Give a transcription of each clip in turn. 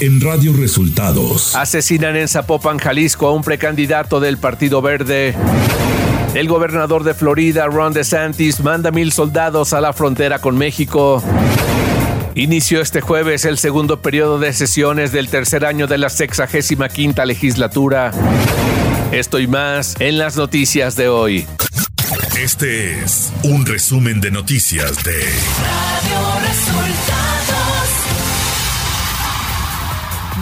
en Radio Resultados. Asesinan en Zapopan, Jalisco, a un precandidato del Partido Verde. El gobernador de Florida, Ron DeSantis, manda mil soldados a la frontera con México. Inició este jueves el segundo periodo de sesiones del tercer año de la sexagésima quinta legislatura. Esto y más en las noticias de hoy. Este es un resumen de noticias de Radio Resultados.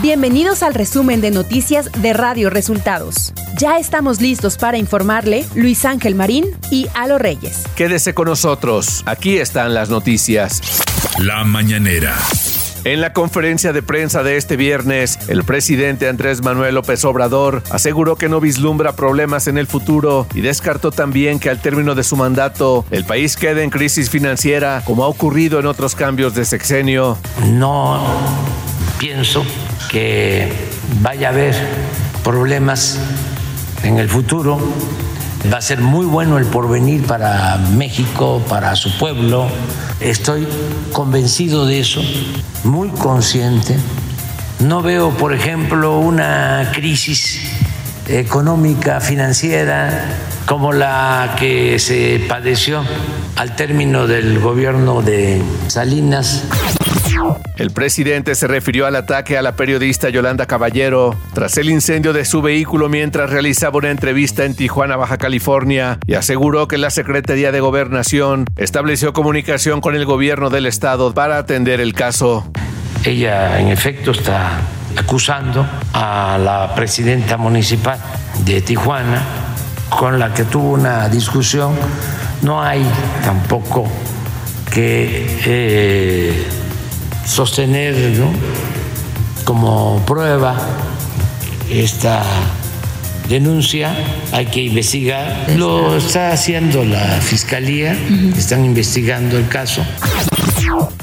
Bienvenidos al resumen de noticias de Radio Resultados. Ya estamos listos para informarle Luis Ángel Marín y Alo Reyes. Quédese con nosotros, aquí están las noticias. La mañanera. En la conferencia de prensa de este viernes, el presidente Andrés Manuel López Obrador aseguró que no vislumbra problemas en el futuro y descartó también que al término de su mandato el país quede en crisis financiera como ha ocurrido en otros cambios de sexenio. No pienso que vaya a haber problemas en el futuro. Va a ser muy bueno el porvenir para México, para su pueblo. Estoy convencido de eso, muy consciente. No veo, por ejemplo, una crisis económica, financiera, como la que se padeció al término del gobierno de Salinas. El presidente se refirió al ataque a la periodista Yolanda Caballero tras el incendio de su vehículo mientras realizaba una entrevista en Tijuana, Baja California, y aseguró que la Secretaría de Gobernación estableció comunicación con el gobierno del estado para atender el caso. Ella, en efecto, está acusando a la presidenta municipal de Tijuana, con la que tuvo una discusión. No hay tampoco que eh, sostener como prueba esta denuncia, hay que investigar. Lo está. haciendo la fiscalía, están investigando el caso.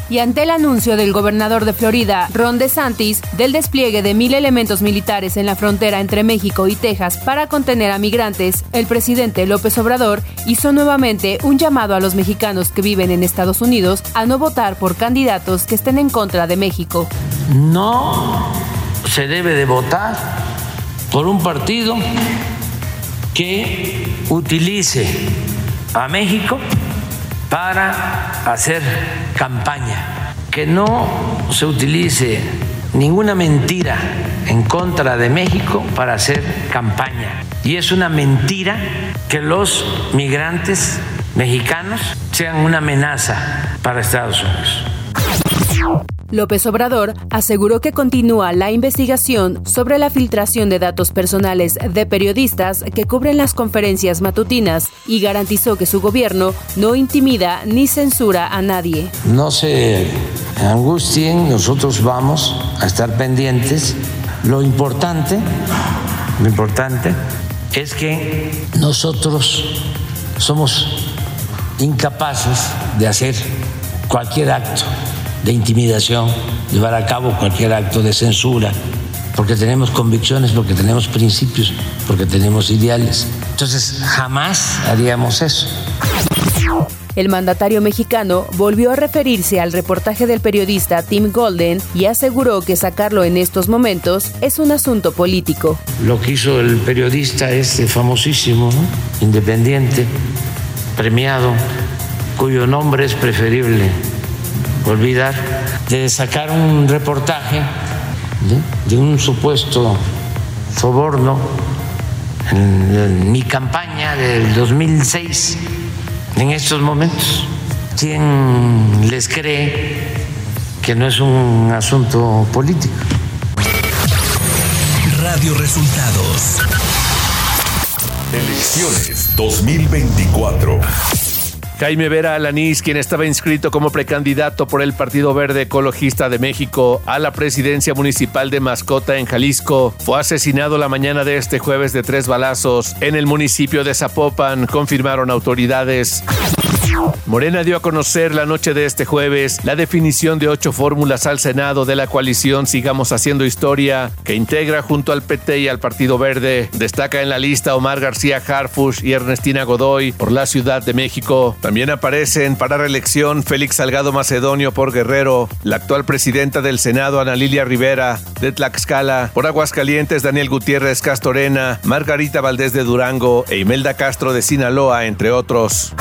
Y ante el anuncio del gobernador de Florida, Ron DeSantis, del despliegue de mil elementos militares en la frontera entre México y Texas para contener a migrantes, el presidente López Obrador hizo nuevamente un llamado a los mexicanos que viven en Estados Unidos a no votar por candidatos que estén en contra de México. No se debe de votar por un partido que utilice a México para hacer campaña, que no se utilice ninguna mentira en contra de México para hacer campaña. Y es una mentira que los migrantes mexicanos sean una amenaza para Estados Unidos. López Obrador aseguró que continúa la investigación sobre la filtración de datos personales de periodistas que cubren las conferencias matutinas y garantizó que su gobierno no intimida ni censura a nadie. No se angustien, nosotros vamos a estar pendientes. Lo importante, lo importante es que nosotros somos incapaces de hacer cualquier acto de intimidación, llevar a cabo cualquier acto de censura, porque tenemos convicciones, porque tenemos principios, porque tenemos ideales. Entonces, jamás haríamos eso. El mandatario mexicano volvió a referirse al reportaje del periodista Tim Golden y aseguró que sacarlo en estos momentos es un asunto político. Lo que hizo el periodista este famosísimo, independiente, premiado, cuyo nombre es preferible olvidar de sacar un reportaje de un supuesto soborno en, mi campaña del 2006 en estos momentos. ¿Quién les cree que no es un asunto político? Radio Resultados. Elecciones 2024. Jaime Vera Alanís, quien estaba inscrito como precandidato por el Partido Verde Ecologista de México a la presidencia municipal de Mascota en Jalisco, fue asesinado la mañana de este jueves de tres balazos en el municipio de Zapopan, confirmaron autoridades. Morena dio a conocer la noche de este jueves la definición de ocho fórmulas al Senado de la coalición Sigamos Haciendo Historia, que integra junto al PT y al Partido Verde. Destaca en la lista Omar García Harfush y Ernestina Godoy por la Ciudad de México. También aparecen para reelección Félix Salgado Macedonio por Guerrero, la actual presidenta del Senado Ana Lilia Rivera de Tlaxcala, por Aguascalientes Daniel Gutiérrez Castorena, Margarita Valdés de Durango e Imelda Castro de Sinaloa, entre otros.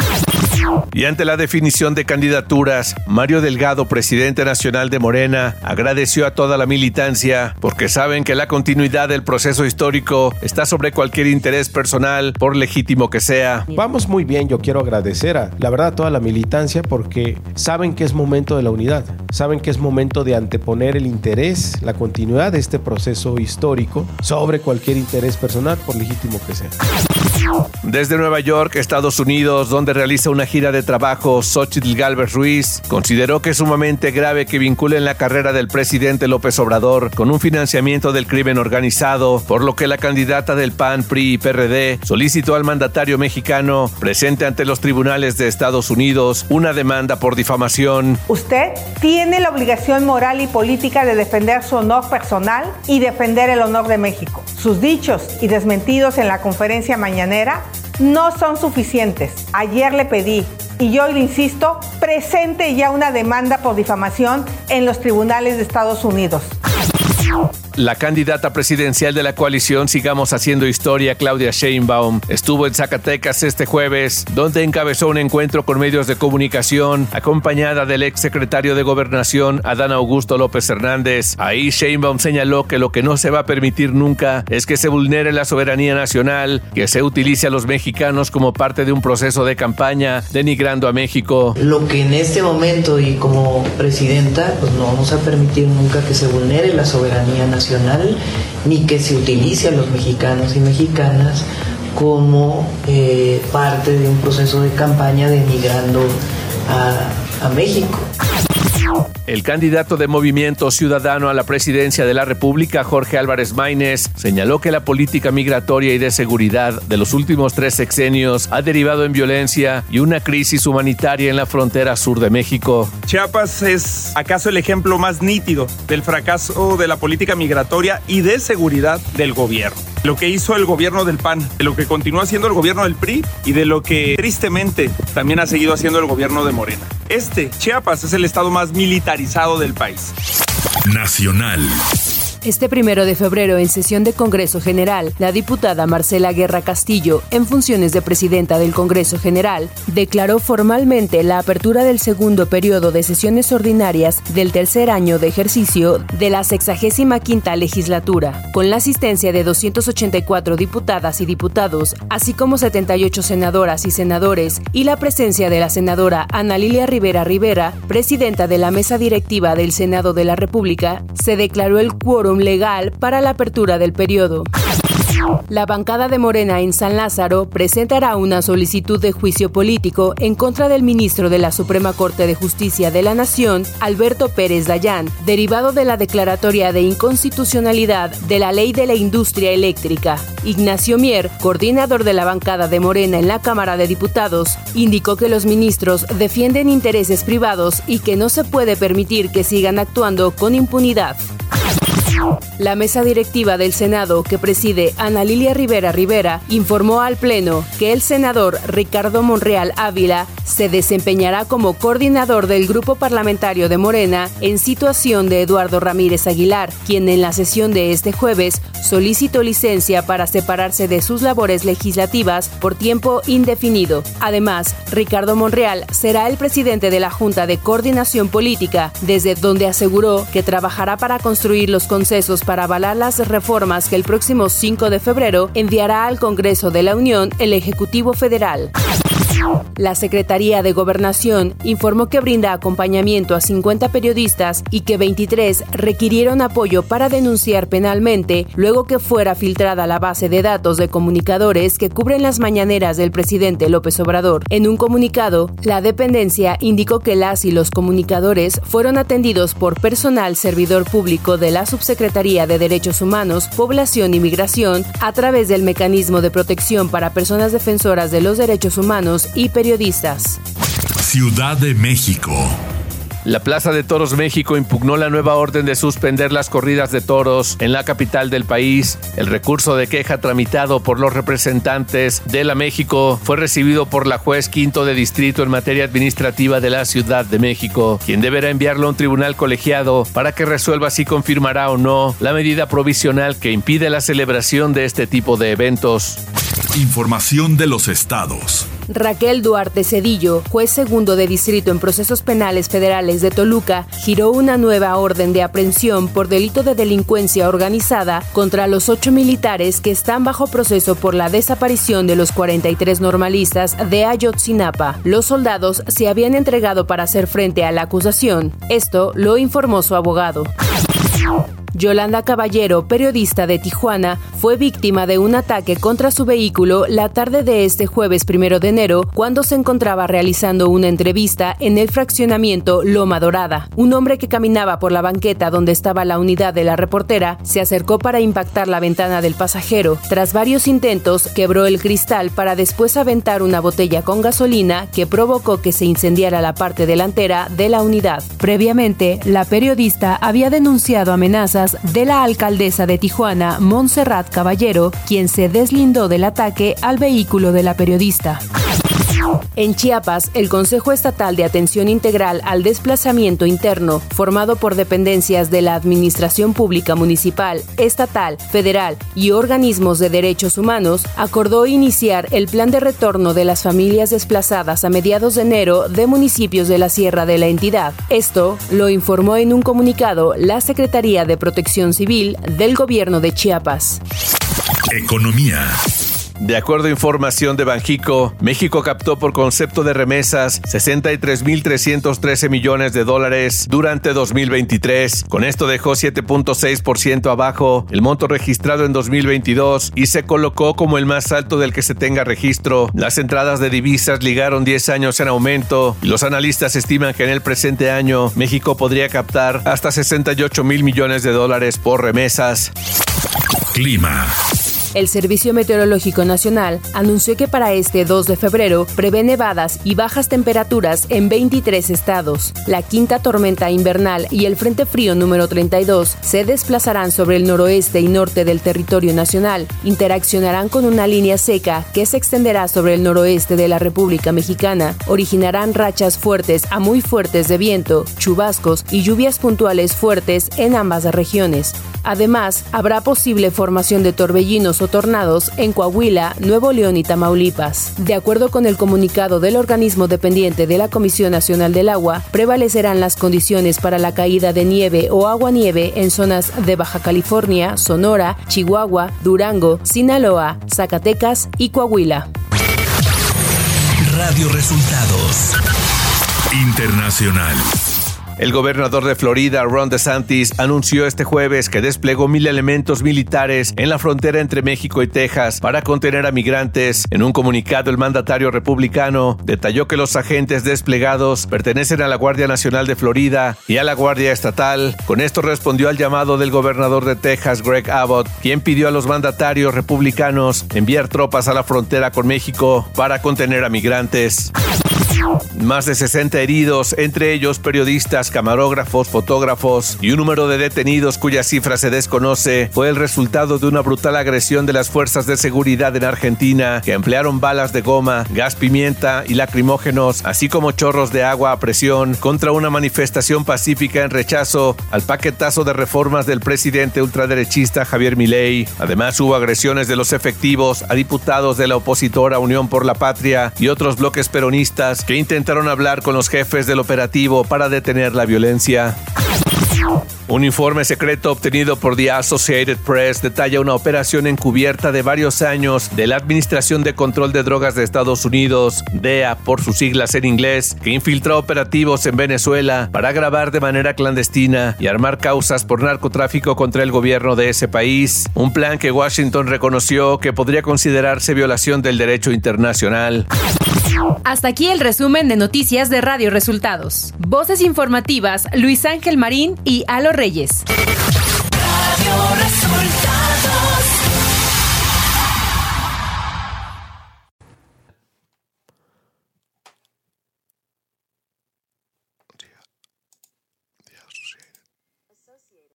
Y ante la definición de candidaturas, Mario Delgado, presidente nacional de Morena, agradeció a toda la militancia porque saben que la continuidad del proceso histórico está sobre cualquier interés personal, por legítimo que sea. Vamos muy bien, yo quiero agradecer a la verdad a toda la militancia porque saben que es momento de la unidad, saben que es momento de anteponer el interés, la continuidad de este proceso histórico sobre cualquier interés personal, por legítimo que sea. Desde Nueva York, Estados Unidos, donde realiza una gira de trabajo, Xochitl Galvez Ruiz consideró que es sumamente grave que vinculen la carrera del presidente López Obrador con un financiamiento del crimen organizado, por lo que la candidata del PAN, PRI y PRD solicitó al mandatario mexicano presente ante los tribunales de Estados Unidos una demanda por difamación. Usted tiene la obligación moral y política de defender su honor personal y defender el honor de México. Sus dichos y desmentidos en la conferencia mañanera no son suficientes. Ayer le pedí y yo le insisto, presente ya una demanda por difamación en los tribunales de Estados Unidos. La candidata presidencial de la coalición Sigamos Haciendo Historia, Claudia Sheinbaum, estuvo en Zacatecas este jueves, donde encabezó un encuentro con medios de comunicación, acompañada del ex secretario de Gobernación, Adán Augusto López Hernández. Ahí Sheinbaum señaló que lo que no se va a permitir nunca es que se vulnere la soberanía nacional, que se utilice a los mexicanos como parte de un proceso de campaña, denigrando a México. Lo que en este momento y como presidenta, pues no vamos a permitir nunca que se vulnere la soberanía nacional ni que se utilice a los mexicanos y mexicanas como eh, parte de un proceso de campaña denigrando a, a México. El candidato de Movimiento Ciudadano a la presidencia de la República, Jorge Álvarez Maínez, señaló que la política migratoria y de seguridad de los últimos tres sexenios ha derivado en violencia y una crisis humanitaria en la frontera sur de México. Chiapas es acaso el ejemplo más nítido del fracaso de la política migratoria y de seguridad del gobierno lo que hizo el gobierno del PAN, de lo que continúa haciendo el gobierno del PRI y de lo que tristemente también ha seguido haciendo el gobierno de Morena. Este, Chiapas, es el estado más militarizado del país. Nacional. Este primero de febrero, en sesión de Congreso General, la diputada Marcela Guerra Castillo, en funciones de presidenta del Congreso General, declaró formalmente la apertura del segundo periodo de sesiones ordinarias del tercer año de ejercicio de la 65 quinta legislatura, con la asistencia de 284 diputadas y diputados, así como 78 senadoras y senadores, y la presencia de la senadora Ana Lilia Rivera Rivera, presidenta de la mesa directiva del Senado de la República, se declaró el quórum legal para la apertura del periodo. La bancada de Morena en San Lázaro presentará una solicitud de juicio político en contra del ministro de la Suprema Corte de Justicia de la Nación, Alberto Pérez Dayán, derivado de la declaratoria de inconstitucionalidad de la Ley de la Industria Eléctrica. Ignacio Mier, coordinador de la bancada de Morena en la Cámara de Diputados, indicó que los ministros defienden intereses privados y que no se puede permitir que sigan actuando con impunidad. La mesa directiva del Senado, que preside Ana Lilia Rivera Rivera, informó al Pleno que el senador Ricardo Monreal Ávila se desempeñará como coordinador del grupo parlamentario de Morena en situación de Eduardo Ramírez Aguilar, quien en la sesión de este jueves solicitó licencia para separarse de sus labores legislativas por tiempo indefinido. Además, Ricardo Monreal será el presidente de la Junta de Coordinación Política, desde donde aseguró que trabajará para construir los concesos para avalar las reformas que el próximo 5 de febrero enviará al Congreso de la Unión el Ejecutivo Federal. La Secretaría de Gobernación informó que brinda acompañamiento a 50 periodistas y que 23 requirieron apoyo para denunciar penalmente luego que fuera filtrada la base de datos de comunicadores que cubren las mañaneras del presidente López Obrador. En un comunicado, la dependencia indicó que las y los comunicadores fueron atendidos por personal servidor público de la Subsecretaría de Derechos Humanos, Población y Migración a través del Mecanismo de Protección para Personas Defensoras de los Derechos Humanos y periodistas. Ciudad de México. La Plaza de Toros México impugnó la nueva orden de suspender las corridas de toros en la capital del país. El recurso de queja tramitado por los representantes de la México fue recibido por la juez quinto de distrito en materia administrativa de la Ciudad de México, quien deberá enviarlo a un tribunal colegiado para que resuelva si confirmará o no la medida provisional que impide la celebración de este tipo de eventos. Información de los estados. Raquel Duarte Cedillo, juez segundo de distrito en procesos penales federales de Toluca, giró una nueva orden de aprehensión por delito de delincuencia organizada contra los ocho militares que están bajo proceso por la desaparición de los 43 normalistas de Ayotzinapa. Los soldados se habían entregado para hacer frente a la acusación. Esto lo informó su abogado. Yolanda Caballero, periodista de Tijuana, fue víctima de un ataque contra su vehículo la tarde de este jueves primero de enero cuando se encontraba realizando una entrevista en el fraccionamiento Loma Dorada. Un hombre que caminaba por la banqueta donde estaba la unidad de la reportera se acercó para impactar la ventana del pasajero. Tras varios intentos, quebró el cristal para después aventar una botella con gasolina que provocó que se incendiara la parte delantera de la unidad. Previamente, la periodista había denunciado amenazas de la alcaldesa de Tijuana, Montserrat Caballero, quien se deslindó del ataque al vehículo de la periodista. En Chiapas, el Consejo Estatal de Atención Integral al Desplazamiento Interno, formado por dependencias de la Administración Pública Municipal, Estatal, Federal y organismos de derechos humanos, acordó iniciar el plan de retorno de las familias desplazadas a mediados de enero de municipios de la sierra de la entidad. Esto lo informó en un comunicado la Secretaría de Protección Civil del Gobierno de Chiapas. Economía. De acuerdo a información de Banjico, México captó por concepto de remesas 63.313 millones de dólares durante 2023. Con esto dejó 7.6% abajo el monto registrado en 2022 y se colocó como el más alto del que se tenga registro. Las entradas de divisas ligaron 10 años en aumento y los analistas estiman que en el presente año México podría captar hasta 68 mil millones de dólares por remesas. Clima. El Servicio Meteorológico Nacional anunció que para este 2 de febrero prevé nevadas y bajas temperaturas en 23 estados. La quinta tormenta invernal y el Frente Frío número 32 se desplazarán sobre el noroeste y norte del territorio nacional. Interaccionarán con una línea seca que se extenderá sobre el noroeste de la República Mexicana. Originarán rachas fuertes a muy fuertes de viento, chubascos y lluvias puntuales fuertes en ambas regiones. Además, habrá posible formación de torbellinos tornados en Coahuila, Nuevo León y Tamaulipas. De acuerdo con el comunicado del organismo dependiente de la Comisión Nacional del Agua, prevalecerán las condiciones para la caída de nieve o agua-nieve en zonas de Baja California, Sonora, Chihuahua, Durango, Sinaloa, Zacatecas y Coahuila. Radio Resultados. Internacional. El gobernador de Florida, Ron DeSantis, anunció este jueves que desplegó mil elementos militares en la frontera entre México y Texas para contener a migrantes. En un comunicado, el mandatario republicano detalló que los agentes desplegados pertenecen a la Guardia Nacional de Florida y a la Guardia Estatal. Con esto respondió al llamado del gobernador de Texas, Greg Abbott, quien pidió a los mandatarios republicanos enviar tropas a la frontera con México para contener a migrantes. Más de 60 heridos, entre ellos periodistas, camarógrafos, fotógrafos y un número de detenidos cuya cifra se desconoce, fue el resultado de una brutal agresión de las fuerzas de seguridad en Argentina que emplearon balas de goma, gas pimienta y lacrimógenos, así como chorros de agua a presión contra una manifestación pacífica en rechazo al paquetazo de reformas del presidente ultraderechista Javier Milei. Además hubo agresiones de los efectivos a diputados de la opositora Unión por la Patria y otros bloques peronistas que intentaron hablar con los jefes del operativo para detener la violencia. Un informe secreto obtenido por The Associated Press detalla una operación encubierta de varios años de la Administración de Control de Drogas de Estados Unidos, DEA por sus siglas en inglés, que infiltró operativos en Venezuela para grabar de manera clandestina y armar causas por narcotráfico contra el gobierno de ese país. Un plan que Washington reconoció que podría considerarse violación del derecho internacional. Hasta aquí el resumen de noticias de Radio Resultados. Voces informativas Luis Ángel Marín y Alo Reyes.